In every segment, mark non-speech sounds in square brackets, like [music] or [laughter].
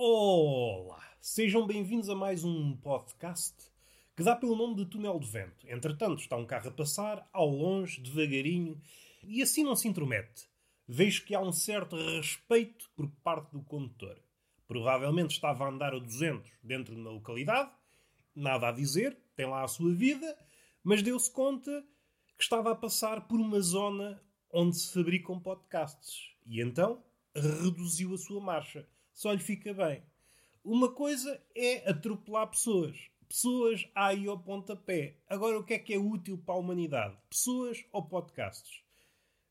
Olá! Sejam bem-vindos a mais um podcast que dá pelo nome de Túnel de Vento. Entretanto, está um carro a passar, ao longe, devagarinho, e assim não se intromete. Vejo que há um certo respeito por parte do condutor. Provavelmente estava a andar a 200 dentro da localidade, nada a dizer, tem lá a sua vida, mas deu-se conta que estava a passar por uma zona onde se fabricam podcasts. E então reduziu a sua marcha. Só lhe fica bem. Uma coisa é atropelar pessoas. Pessoas aí ao pontapé. Agora, o que é que é útil para a humanidade? Pessoas ou podcasts?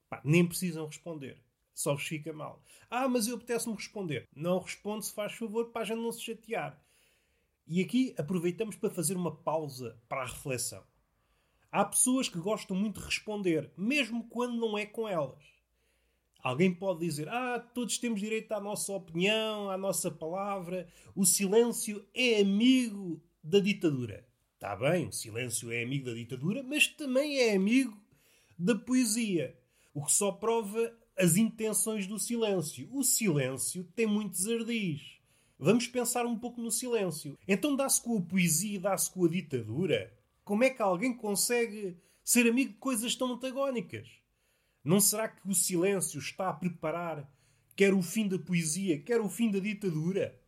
Pá, nem precisam responder. Só vos fica mal. Ah, mas eu apetece-me responder. Não responde se faz favor para a gente não se chatear. E aqui aproveitamos para fazer uma pausa para a reflexão. Há pessoas que gostam muito de responder, mesmo quando não é com elas. Alguém pode dizer: Ah, todos temos direito à nossa opinião, à nossa palavra. O silêncio é amigo da ditadura. Está bem, o silêncio é amigo da ditadura, mas também é amigo da poesia. O que só prova as intenções do silêncio. O silêncio tem muitos ardis. Vamos pensar um pouco no silêncio. Então dá-se com a poesia e dá-se com a ditadura? Como é que alguém consegue ser amigo de coisas tão antagónicas? Não será que o silêncio está a preparar quer o fim da poesia, quer o fim da ditadura?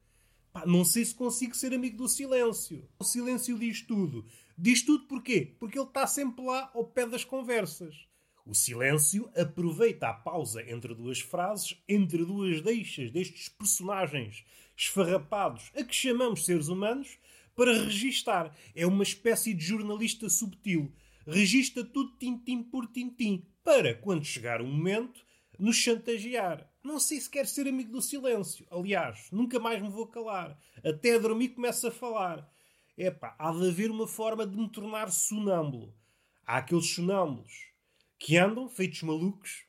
Pá, não sei se consigo ser amigo do silêncio. O silêncio diz tudo. Diz tudo porquê? Porque ele está sempre lá ao pé das conversas. O silêncio aproveita a pausa entre duas frases, entre duas deixas destes personagens esfarrapados a que chamamos seres humanos, para registar. É uma espécie de jornalista subtil. Regista tudo tintim por tintim, para, quando chegar o momento, nos chantagear. Não sei se quer ser amigo do silêncio. Aliás, nunca mais me vou calar. Até a dormir começo a falar. Epá, há de haver uma forma de me tornar sonâmbulo. Há aqueles sonâmbulos que andam feitos malucos,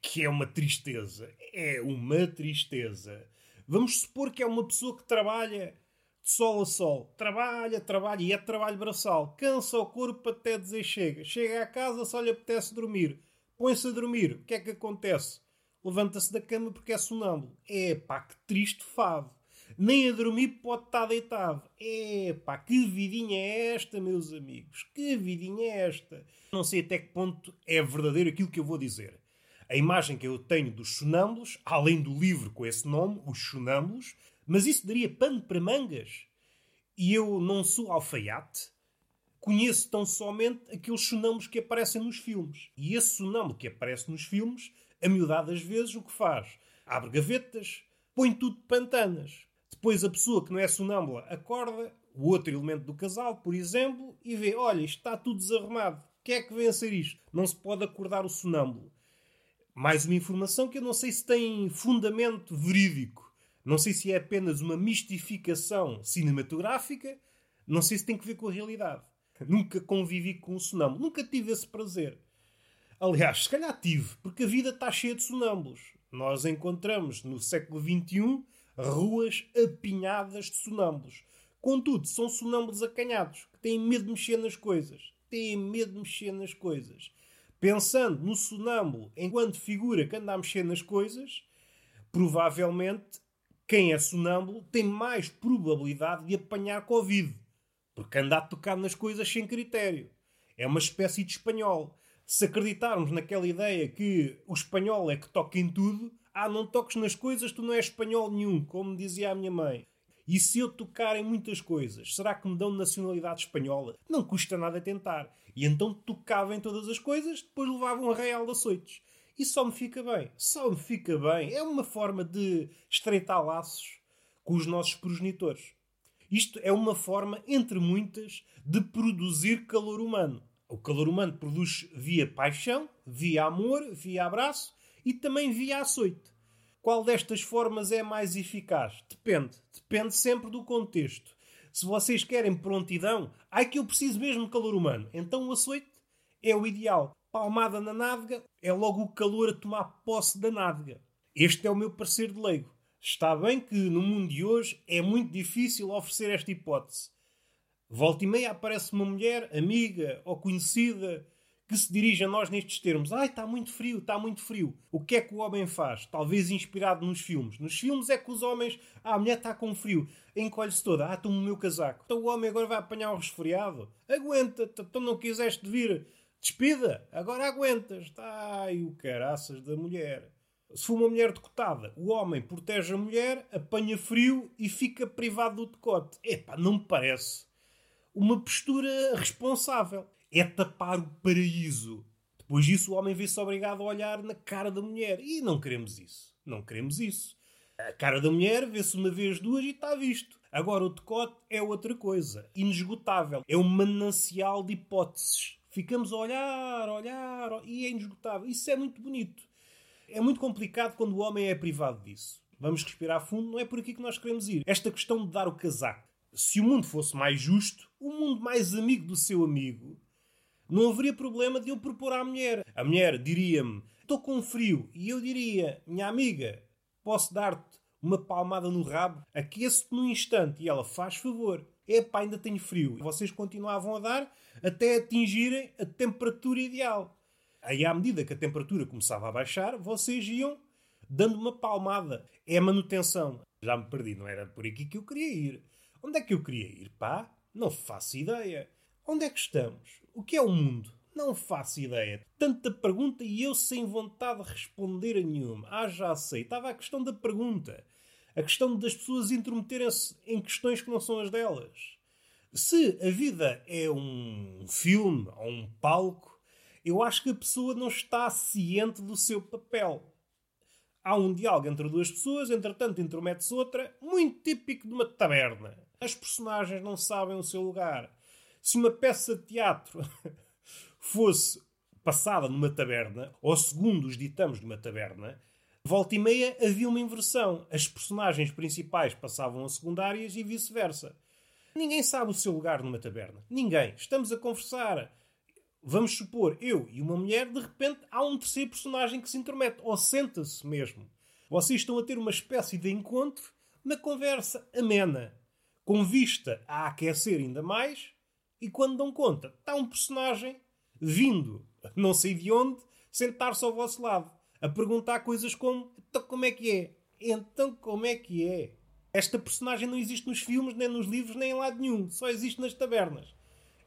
que é uma tristeza. É uma tristeza. Vamos supor que é uma pessoa que trabalha de sol a sol. Trabalha, trabalha e é trabalho braçal. Cansa o corpo até dizer chega. Chega à casa, só lhe apetece dormir. Põe-se a dormir. O que é que acontece? Levanta-se da cama porque é sonâmbulo. É pá, que triste fado. Nem a dormir pode estar deitado. É pá, que vidinha é esta, meus amigos? Que vidinha é esta? Não sei até que ponto é verdadeiro aquilo que eu vou dizer. A imagem que eu tenho dos sonâmbulos, além do livro com esse nome, Os Sonâmbulos, mas isso daria pano para mangas. E eu não sou alfaiate. Conheço tão somente aqueles sonâmbulos que aparecem nos filmes. E esse sonâmbulo que aparece nos filmes, a miudade das vezes, o que faz? Abre gavetas, põe tudo de pantanas. Depois a pessoa que não é sonâmbula acorda, o outro elemento do casal, por exemplo, e vê, olha, isto está tudo desarrumado. O que é que vem a ser isto? Não se pode acordar o sonâmbulo. Mais uma informação que eu não sei se tem fundamento verídico. Não sei se é apenas uma mistificação cinematográfica, não sei se tem que ver com a realidade. Nunca convivi com um sonâmbulo, nunca tive esse prazer. Aliás, se calhar tive, porque a vida está cheia de sonâmbulos. Nós encontramos no século XXI ruas apinhadas de sonâmbulos. Contudo, são sonâmbulos acanhados, que têm medo de mexer nas coisas. Têm medo de mexer nas coisas. Pensando no sonâmbulo enquanto figura que anda a mexer nas coisas, provavelmente quem é sonâmbulo tem mais probabilidade de apanhar Covid, porque anda a tocar nas coisas sem critério. É uma espécie de espanhol. Se acreditarmos naquela ideia que o espanhol é que toca em tudo, ah, não toques nas coisas, tu não és espanhol nenhum, como dizia a minha mãe. E se eu tocar em muitas coisas, será que me dão nacionalidade espanhola? Não custa nada tentar. E então tocava em todas as coisas, depois levava um arraial de açoites. E só me fica bem. Só me fica bem. É uma forma de estreitar laços com os nossos progenitores. Isto é uma forma, entre muitas, de produzir calor humano. O calor humano produz via paixão, via amor, via abraço e também via açoite. Qual destas formas é mais eficaz? Depende. Depende sempre do contexto. Se vocês querem prontidão, ai que eu preciso mesmo de calor humano. Então o açoite é o ideal palmada na nádega, é logo o calor a tomar posse da nádega. Este é o meu parecer de leigo. Está bem que no mundo de hoje é muito difícil oferecer esta hipótese. Volta e meia aparece uma mulher, amiga ou conhecida, que se dirige a nós nestes termos. Ai, está muito frio, está muito frio. O que é que o homem faz? Talvez inspirado nos filmes. Nos filmes é que os homens. Ah, a mulher está com frio. Encolhe-se toda. Ah, estou no meu casaco. Então o homem agora vai apanhar um resfriado. Aguenta. Então não quiseste vir. Despida. Agora aguentas. Ai, o caraças da mulher. Se for uma mulher decotada, o homem protege a mulher, apanha frio e fica privado do decote. Epá, não me parece uma postura responsável é tapar o paraíso. Depois disso, o homem vê-se obrigado a olhar na cara da mulher. E não queremos isso. Não queremos isso. A cara da mulher vê-se uma vez, duas e está visto. Agora, o decote é outra coisa. Inesgotável. É um manancial de hipóteses. Ficamos a olhar, olhar, e é inesgotável. Isso é muito bonito. É muito complicado quando o homem é privado disso. Vamos respirar fundo, não é por aqui que nós queremos ir. Esta questão de dar o casaco. Se o mundo fosse mais justo, o mundo mais amigo do seu amigo, não haveria problema de eu propor à mulher. A mulher diria-me: Estou com frio. E eu diria: Minha amiga, posso dar-te uma palmada no rabo? Aqueço-te num instante. E ela: Faz favor. Epá, ainda tenho frio. E vocês continuavam a dar até atingirem a temperatura ideal. Aí, à medida que a temperatura começava a baixar, vocês iam dando uma palmada. É a manutenção. Já me perdi, não era por aqui que eu queria ir. Onde é que eu queria ir, pá? Não faço ideia. Onde é que estamos? O que é o mundo? Não faço ideia. Tanta pergunta e eu sem vontade de responder a nenhuma. Ah, já sei. Estava a questão da pergunta. A questão das pessoas intrometerem-se em questões que não são as delas. Se a vida é um filme ou um palco, eu acho que a pessoa não está ciente do seu papel. Há um diálogo entre duas pessoas, entretanto intromete-se outra, muito típico de uma taberna. As personagens não sabem o seu lugar se uma peça de teatro [laughs] fosse passada numa taberna, ou segundo os ditames de uma taberna, volta e meia havia uma inversão. As personagens principais passavam a secundárias e vice-versa. Ninguém sabe o seu lugar numa taberna. Ninguém. Estamos a conversar. Vamos supor, eu e uma mulher, de repente há um terceiro personagem que se intromete, ou senta-se mesmo. Vocês estão a ter uma espécie de encontro na conversa amena, com vista a aquecer ainda mais e quando dão conta, está um personagem vindo, não sei de onde, sentar-se ao vosso lado, a perguntar coisas como: então como é que é? Então como é que é? Esta personagem não existe nos filmes, nem nos livros, nem em lado nenhum. Só existe nas tabernas.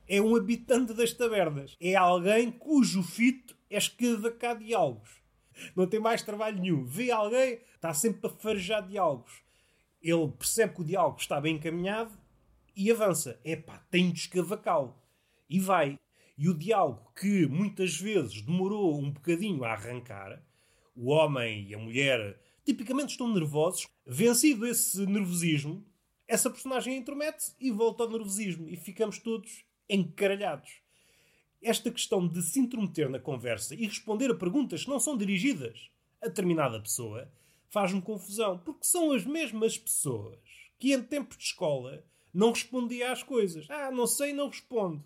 É um habitante das tabernas. É alguém cujo fito é escavacar diálogos. Não tem mais trabalho nenhum. Vê alguém, está sempre a farejar diálogos. Ele percebe que o diálogo está bem encaminhado e avança. Epá, tem de escavacá-lo. E vai. E o diálogo que muitas vezes demorou um bocadinho a arrancar, o homem e a mulher tipicamente estão nervosos, vencido esse nervosismo, essa personagem intromete-se e volta ao nervosismo e ficamos todos encaralhados. Esta questão de se intrometer na conversa e responder a perguntas que não são dirigidas a determinada pessoa faz-me confusão, porque são as mesmas pessoas que em tempos de escola não respondia às coisas. Ah, não sei, não respondo.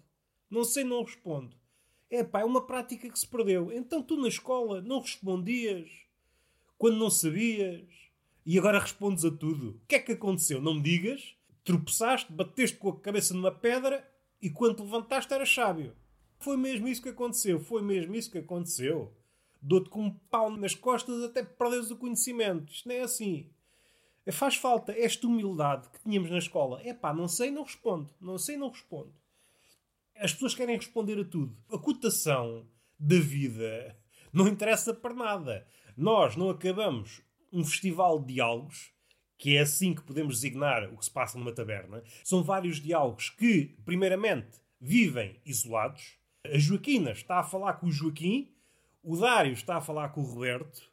Não sei, não respondo. É pá, é uma prática que se perdeu. Então tu na escola não respondias quando não sabias e agora respondes a tudo. O que é que aconteceu? Não me digas. Tropeçaste, bateste com a cabeça numa pedra e quando te levantaste era sábio. Foi mesmo isso que aconteceu. Foi mesmo isso que aconteceu. Dou-te com um pau nas costas até perderes o conhecimento. Isto não é assim. Faz falta esta humildade que tínhamos na escola. É pá, não sei, não respondo. Não sei, não respondo. As pessoas querem responder a tudo. A cotação da vida não interessa para nada. Nós não acabamos um festival de diálogos, que é assim que podemos designar o que se passa numa taberna. São vários diálogos que, primeiramente, vivem isolados. A Joaquina está a falar com o Joaquim, o Dário está a falar com o Roberto,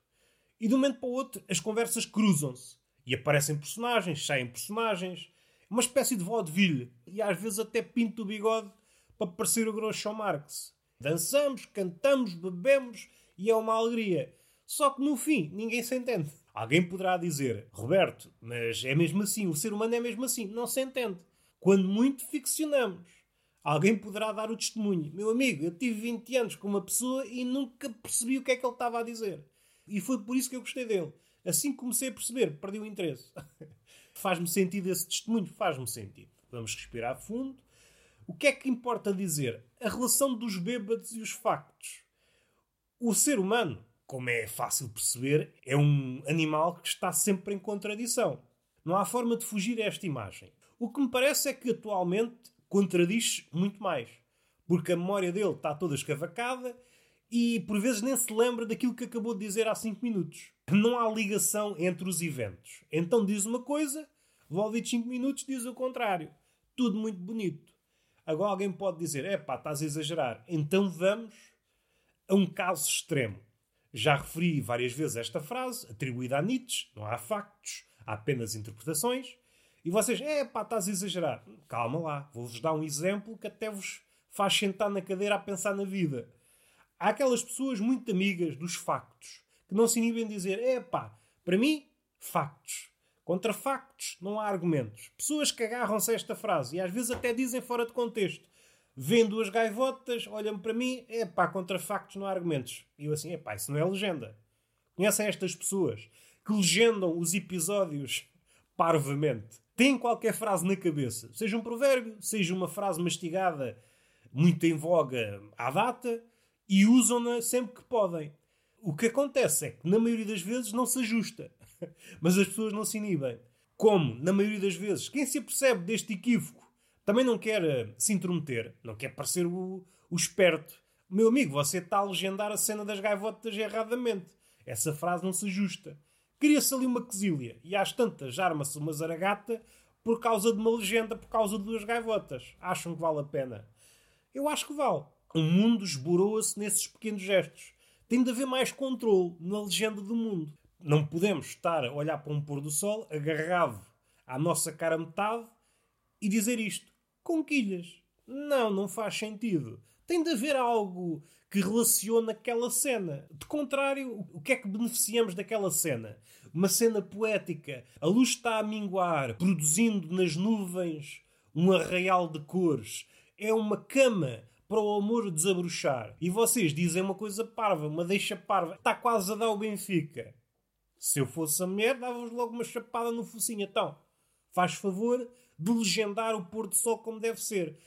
e de um momento para o outro as conversas cruzam-se. E aparecem personagens, saem personagens. Uma espécie de vaudeville. E às vezes até pinto o bigode para parecer o Groucho Marx. Dançamos, cantamos, bebemos e é uma alegria. Só que no fim ninguém se entende. Alguém poderá dizer, Roberto, mas é mesmo assim, o ser humano é mesmo assim. Não se entende. Quando muito ficcionamos. Alguém poderá dar o testemunho. Meu amigo, eu tive 20 anos com uma pessoa e nunca percebi o que é que ele estava a dizer. E foi por isso que eu gostei dele. Assim que comecei a perceber, perdi o interesse. [laughs] faz-me sentido esse testemunho? Faz-me sentido. Vamos respirar fundo, O que é que importa dizer? A relação dos bêbados e os factos. O ser humano, como é fácil perceber, é um animal que está sempre em contradição. Não há forma de fugir a esta imagem. O que me parece é que atualmente contradiz muito mais. Porque a memória dele está toda escavacada e por vezes nem se lembra daquilo que acabou de dizer há 5 minutos. Não há ligação entre os eventos. Então diz uma coisa, volvidos 5 minutos diz o contrário. Tudo muito bonito. Agora alguém pode dizer: é pá, estás a exagerar. Então vamos a um caso extremo. Já referi várias vezes esta frase, atribuída a Nietzsche: não há factos, há apenas interpretações. E vocês, é pá, estás a exagerar. Calma lá, vou-vos dar um exemplo que até vos faz sentar na cadeira a pensar na vida. Há aquelas pessoas muito amigas dos factos que não se inibem dizer, é pá, para mim, factos. Contra factos não há argumentos. Pessoas que agarram-se a esta frase e às vezes até dizem fora de contexto. Vêem duas gaivotas, olham para mim, é pá, contra factos não há argumentos. E eu assim, é pá, isso não é legenda. Conhecem estas pessoas que legendam os episódios parvamente. Têm qualquer frase na cabeça, seja um provérbio, seja uma frase mastigada muito em voga à data, e usam-na sempre que podem. O que acontece é que, na maioria das vezes, não se ajusta. [laughs] Mas as pessoas não se inibem. Como, na maioria das vezes, quem se apercebe deste equívoco também não quer eh, se intrometer, não quer parecer o, o esperto. Meu amigo, você está a legendar a cena das gaivotas erradamente. Essa frase não se ajusta. Cria-se ali uma quesilha e às tantas arma-se uma zaragata por causa de uma legenda, por causa de duas gaivotas. Acham que vale a pena? Eu acho que vale. O mundo esborou-se nesses pequenos gestos. Tem de haver mais controle na legenda do mundo. Não podemos estar a olhar para um pôr do sol agarrado à nossa cara metade e dizer isto. Conquilhas. Não, não faz sentido. Tem de haver algo que relaciona aquela cena. De contrário, o que é que beneficiamos daquela cena? Uma cena poética. A luz está a minguar, produzindo nas nuvens um arraial de cores. É uma cama para o amor desabrochar. E vocês dizem uma coisa parva, uma deixa parva. Está quase a dar o Benfica. Se eu fosse a mulher, dava-vos logo uma chapada no focinho. Então, faz favor de legendar o pôr do sol como deve ser.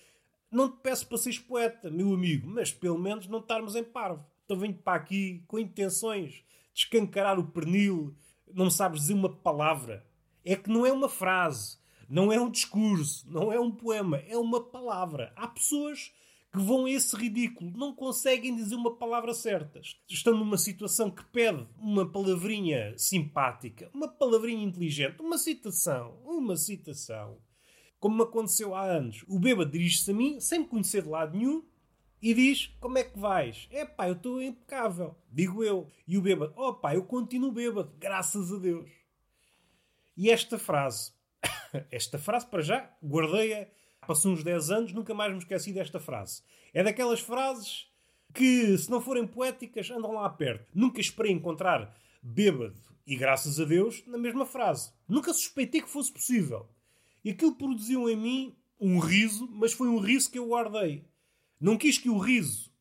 Não te peço para seres poeta, meu amigo, mas pelo menos não estarmos em parvo. Então venho para aqui com intenções de escancarar o pernil. Não sabes dizer uma palavra. É que não é uma frase, não é um discurso, não é um poema, é uma palavra. Há pessoas que vão a esse ridículo, não conseguem dizer uma palavra certa. Estão numa situação que pede uma palavrinha simpática, uma palavrinha inteligente, uma citação, uma citação. Como me aconteceu há anos. O bêbado dirige-se a mim, sem me conhecer de lado nenhum, e diz: Como é que vais? É pá, eu estou impecável. Digo eu. E o bêbado: Oh pá, eu continuo bêbado, graças a Deus. E esta frase, [coughs] esta frase para já, guardei-a Passou uns 10 anos, nunca mais me esqueci desta frase. É daquelas frases que, se não forem poéticas, andam lá perto. Nunca esperei encontrar bêbado e graças a Deus na mesma frase. Nunca suspeitei que fosse possível. E aquilo produziu em mim um riso, mas foi um riso que eu guardei. Não quis que o riso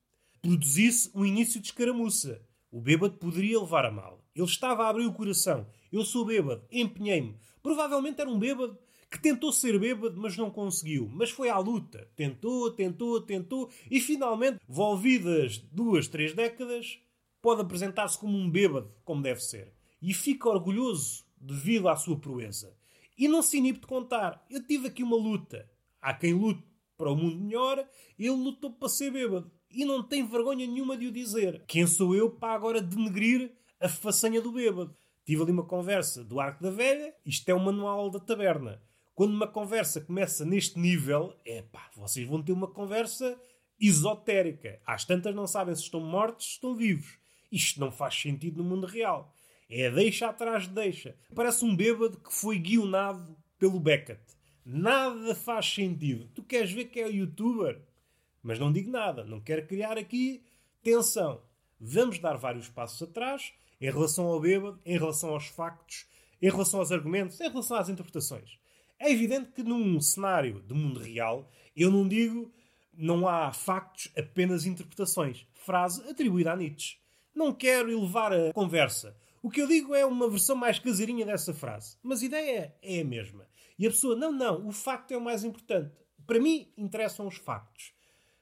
produzisse um início de escaramuça. O bêbado poderia levar a mal. Ele estava a abrir o coração. Eu sou bêbado, empenhei-me. Provavelmente era um bêbado que tentou ser bêbado, mas não conseguiu. Mas foi à luta. Tentou, tentou, tentou e finalmente, volvidas duas, três décadas, pode apresentar-se como um bêbado, como deve ser. E fica orgulhoso devido à sua proeza. E não se inibe de contar. Eu tive aqui uma luta. Há quem lute para o mundo melhor, ele lutou para ser bêbado. E não tem vergonha nenhuma de o dizer. Quem sou eu para agora denegrir a façanha do bêbado? Tive ali uma conversa do Arco da Velha, isto é o manual da taberna. Quando uma conversa começa neste nível, é pá, vocês vão ter uma conversa esotérica. Às tantas não sabem se estão mortos, se estão vivos. Isto não faz sentido no mundo real. É deixa atrás de deixa. Parece um bêbado que foi guionado pelo Beckett. Nada faz sentido. Tu queres ver que é o youtuber? Mas não digo nada. Não quero criar aqui tensão. Vamos dar vários passos atrás em relação ao bêbado, em relação aos factos, em relação aos argumentos, em relação às interpretações. É evidente que num cenário de mundo real, eu não digo não há factos, apenas interpretações. Frase atribuída a Nietzsche. Não quero elevar a conversa. O que eu digo é uma versão mais caseirinha dessa frase. Mas a ideia é a mesma. E a pessoa, não, não, o facto é o mais importante. Para mim, interessam os factos.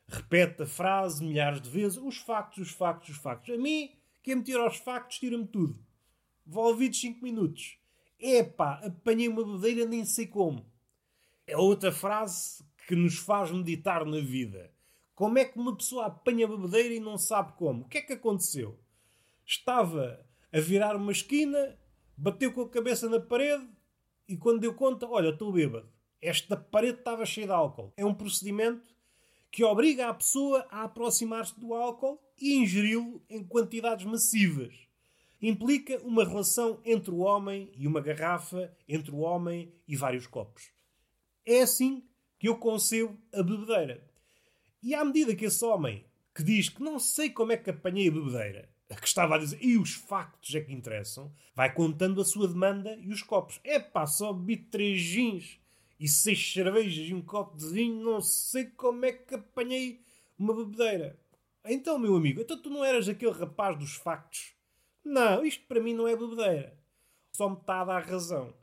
Repete a frase milhares de vezes: os factos, os factos, os factos. A mim, quem me tira aos factos, tira-me tudo. Volvidos 5 minutos. Epá, apanhei uma bebedeira nem sei como. É outra frase que nos faz meditar na vida. Como é que uma pessoa apanha a bebedeira e não sabe como? O que é que aconteceu? Estava a virar uma esquina, bateu com a cabeça na parede e quando deu conta, olha, estou bêbado. Esta parede estava cheia de álcool. É um procedimento que obriga a pessoa a aproximar-se do álcool e ingeri-lo em quantidades massivas. Implica uma relação entre o homem e uma garrafa, entre o homem e vários copos. É assim que eu concebo a bebedeira. E à medida que esse homem que diz que não sei como é que apanhei a bebedeira, que estava a dizer, e os factos é que interessam, vai contando a sua demanda e os copos. É pá, só bebi três gins e seis cervejas e um copo de vinho, não sei como é que apanhei uma bebedeira. Então, meu amigo, então tu não eras aquele rapaz dos factos? Não, isto para mim não é bebedeira. Só me está a dar razão.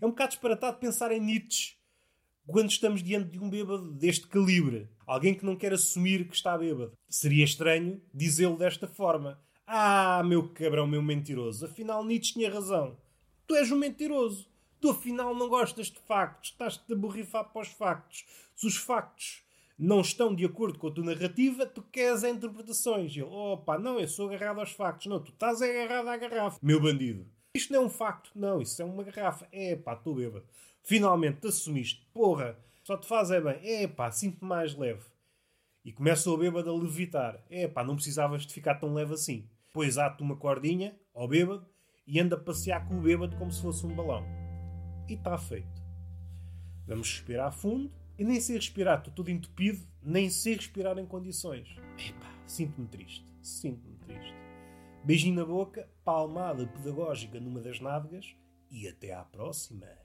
É um bocado disparatado pensar em Nietzsche quando estamos diante de um bêbado deste calibre. Alguém que não quer assumir que está bêbado. Seria estranho dizê-lo desta forma. Ah, meu cabrão, meu mentiroso. Afinal, Nietzsche tinha razão. Tu és um mentiroso. Tu afinal não gostas de factos. Estás-te a borrifar para os factos. Se os factos não estão de acordo com a tua narrativa, tu queres interpretações. E ele, opa, não, eu sou agarrado aos factos. Não, tu estás agarrado à garrafa, meu bandido. Isto não é um facto, não, isso é uma garrafa. É pá, estou bêbado. Finalmente te assumiste, porra, só te faz é bem. É pá, sinto-me mais leve. E começa o bêbado a levitar. É pá, não precisavas de ficar tão leve assim. Pois ato uma cordinha ao bêbado e anda a passear com o bêbado como se fosse um balão. E está feito. Vamos respirar fundo e nem sei respirar, estou todo entupido, nem sei respirar em condições. Epá, sinto-me triste, sinto-me triste. Beijinho na boca, palmada pedagógica numa das nádegas e até à próxima.